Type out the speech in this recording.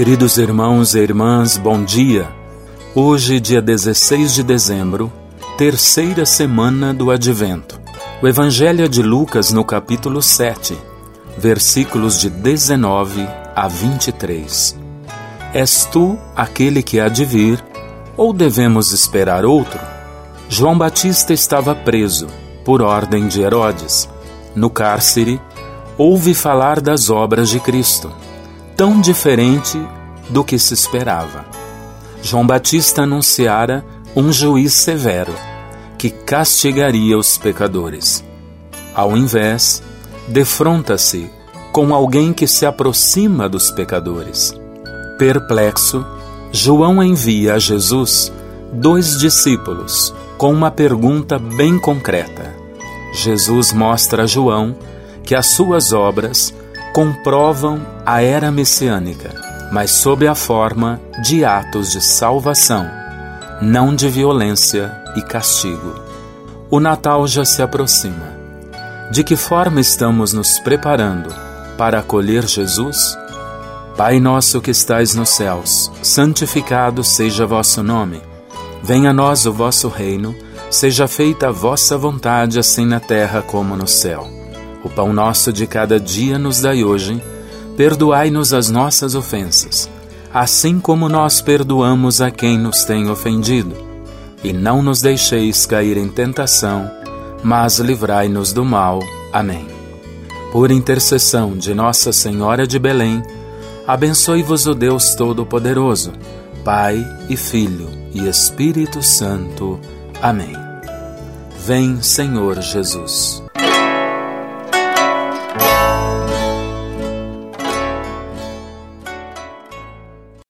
Queridos irmãos e irmãs, bom dia. Hoje, dia 16 de dezembro, terceira semana do Advento. O Evangelho é de Lucas, no capítulo 7, versículos de 19 a 23. És tu aquele que há de vir, ou devemos esperar outro? João Batista estava preso, por ordem de Herodes. No cárcere, ouve falar das obras de Cristo tão diferente do que se esperava. João Batista anunciara um juiz severo que castigaria os pecadores. Ao invés, defronta-se com alguém que se aproxima dos pecadores. Perplexo, João envia a Jesus dois discípulos com uma pergunta bem concreta. Jesus mostra a João que as suas obras comprovam a era messiânica, mas sob a forma de atos de salvação, não de violência e castigo. O Natal já se aproxima. De que forma estamos nos preparando para acolher Jesus? Pai nosso que estais nos céus, santificado seja vosso nome. Venha a nós o vosso reino, seja feita a vossa vontade, assim na terra como no céu. O pão nosso de cada dia nos dai hoje. Perdoai-nos as nossas ofensas, assim como nós perdoamos a quem nos tem ofendido. E não nos deixeis cair em tentação, mas livrai-nos do mal. Amém. Por intercessão de Nossa Senhora de Belém, abençoe-vos o Deus Todo-Poderoso, Pai e Filho e Espírito Santo. Amém. Vem, Senhor Jesus.